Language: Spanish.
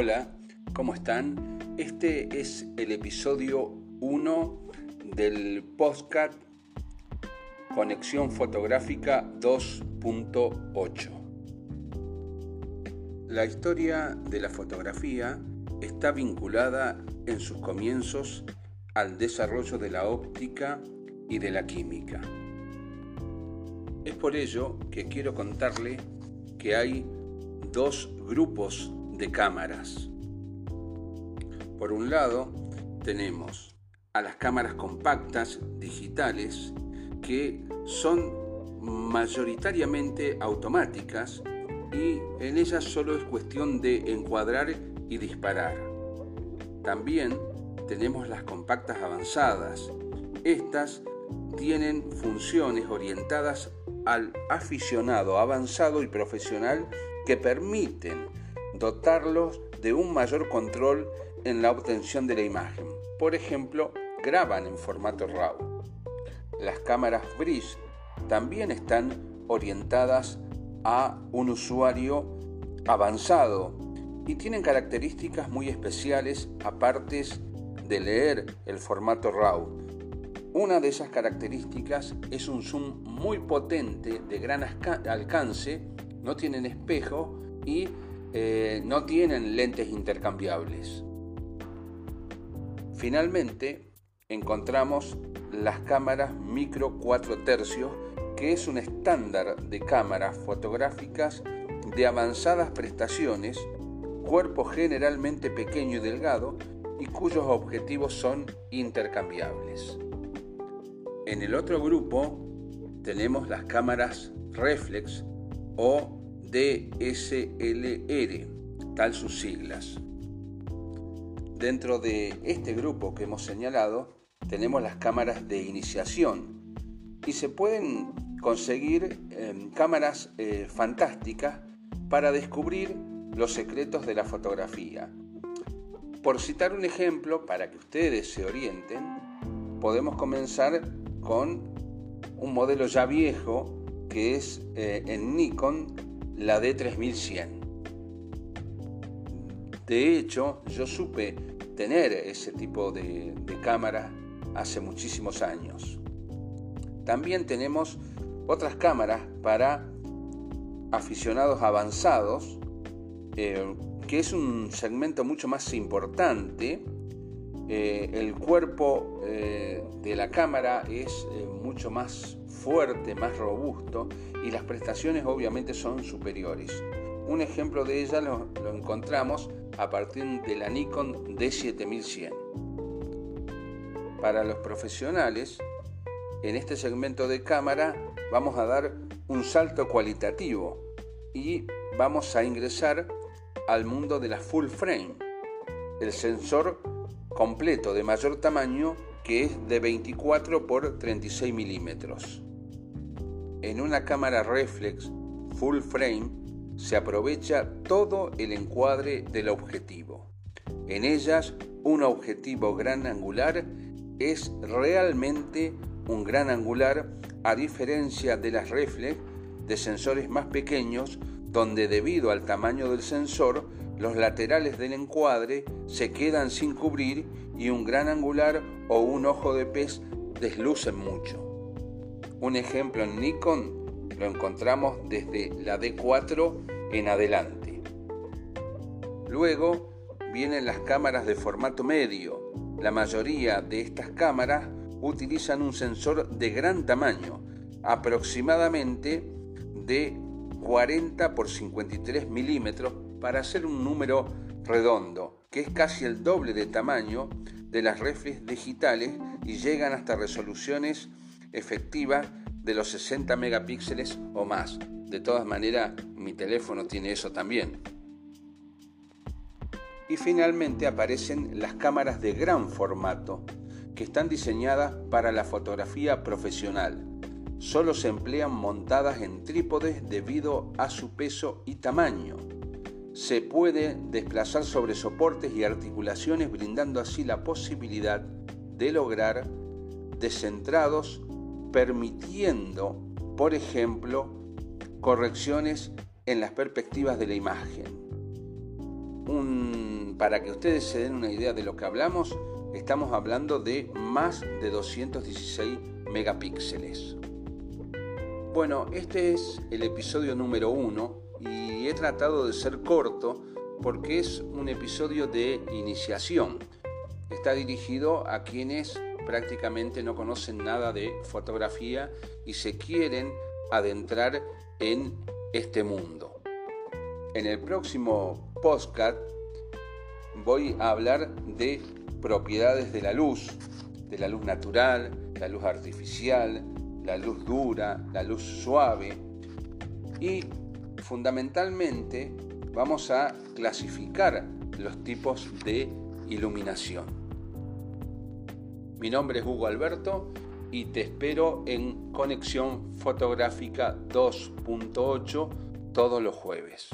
Hola, ¿cómo están? Este es el episodio 1 del podcast Conexión Fotográfica 2.8. La historia de la fotografía está vinculada en sus comienzos al desarrollo de la óptica y de la química. Es por ello que quiero contarle que hay dos grupos de cámaras. Por un lado, tenemos a las cámaras compactas digitales que son mayoritariamente automáticas y en ellas solo es cuestión de encuadrar y disparar. También tenemos las compactas avanzadas. Estas tienen funciones orientadas al aficionado avanzado y profesional que permiten dotarlos de un mayor control en la obtención de la imagen. Por ejemplo, graban en formato RAW. Las cámaras Bridge también están orientadas a un usuario avanzado y tienen características muy especiales aparte de leer el formato RAW. Una de esas características es un zoom muy potente de gran alcance, no tienen espejo y eh, no tienen lentes intercambiables. Finalmente, encontramos las cámaras micro 4 tercios, que es un estándar de cámaras fotográficas de avanzadas prestaciones, cuerpo generalmente pequeño y delgado y cuyos objetivos son intercambiables. En el otro grupo tenemos las cámaras reflex o DSLR, tal sus siglas. Dentro de este grupo que hemos señalado, tenemos las cámaras de iniciación y se pueden conseguir em, cámaras eh, fantásticas para descubrir los secretos de la fotografía. Por citar un ejemplo, para que ustedes se orienten, podemos comenzar con un modelo ya viejo que es eh, en Nikon la D3100. De hecho, yo supe tener ese tipo de, cámara hace muchísimos años. También tenemos otras cámaras para aficionados avanzados, eh, que es un segmento mucho más importante. Eh, el cuerpo eh, de la cámara es mucho más fuerte, más robusto y las prestaciones obviamente son superiores. Un ejemplo de ella lo, encontramos a partir de la Nikon D7100. Para los profesionales, en este segmento de cámara vamos a dar un salto cualitativo y vamos a ingresar al mundo de la full frame, el sensor completo de mayor tamaño que es de 24 por 36 milímetros. En una cámara reflex full frame se aprovecha todo el encuadre del objetivo. En ellas, un objetivo gran angular es realmente un gran angular a diferencia de las reflex de sensores más pequeños donde debido al tamaño del sensor los laterales del encuadre se quedan sin cubrir y un gran angular o un ojo de pez deslucen mucho. Un ejemplo en Nikon lo encontramos desde la D4 en adelante. Luego vienen las cámaras de formato medio. La mayoría de estas cámaras utilizan un sensor de gran tamaño, aproximadamente de 40 por 53 milímetros para hacer un número redondo, que es casi el doble de tamaño de las reflex digitales y llegan hasta resoluciones efectiva de los 60 megapíxeles o más. De todas maneras, mi teléfono tiene eso también. Y finalmente aparecen las cámaras de gran formato, que están diseñadas para la fotografía profesional. Solo se emplean montadas en trípodes debido a su peso y tamaño. Se puede desplazar sobre soportes y articulaciones brindando así la posibilidad de lograr descentrados permitiendo, por ejemplo, correcciones en las perspectivas de la imagen. para que ustedes se den una idea de lo que hablamos, estamos hablando de más de 216 megapíxeles. Bueno, este es el episodio número uno y he tratado de ser corto porque es un episodio de iniciación. Está dirigido a quienes prácticamente no conocen nada de fotografía y se quieren adentrar en este mundo. En el próximo podcast voy a hablar de propiedades de la luz, de la luz natural, la luz artificial, la luz dura, la luz suave y fundamentalmente vamos a clasificar los tipos de iluminación. Mi nombre es Hugo Alberto y te espero en Conexión Fotográfica 2.8 todos los jueves.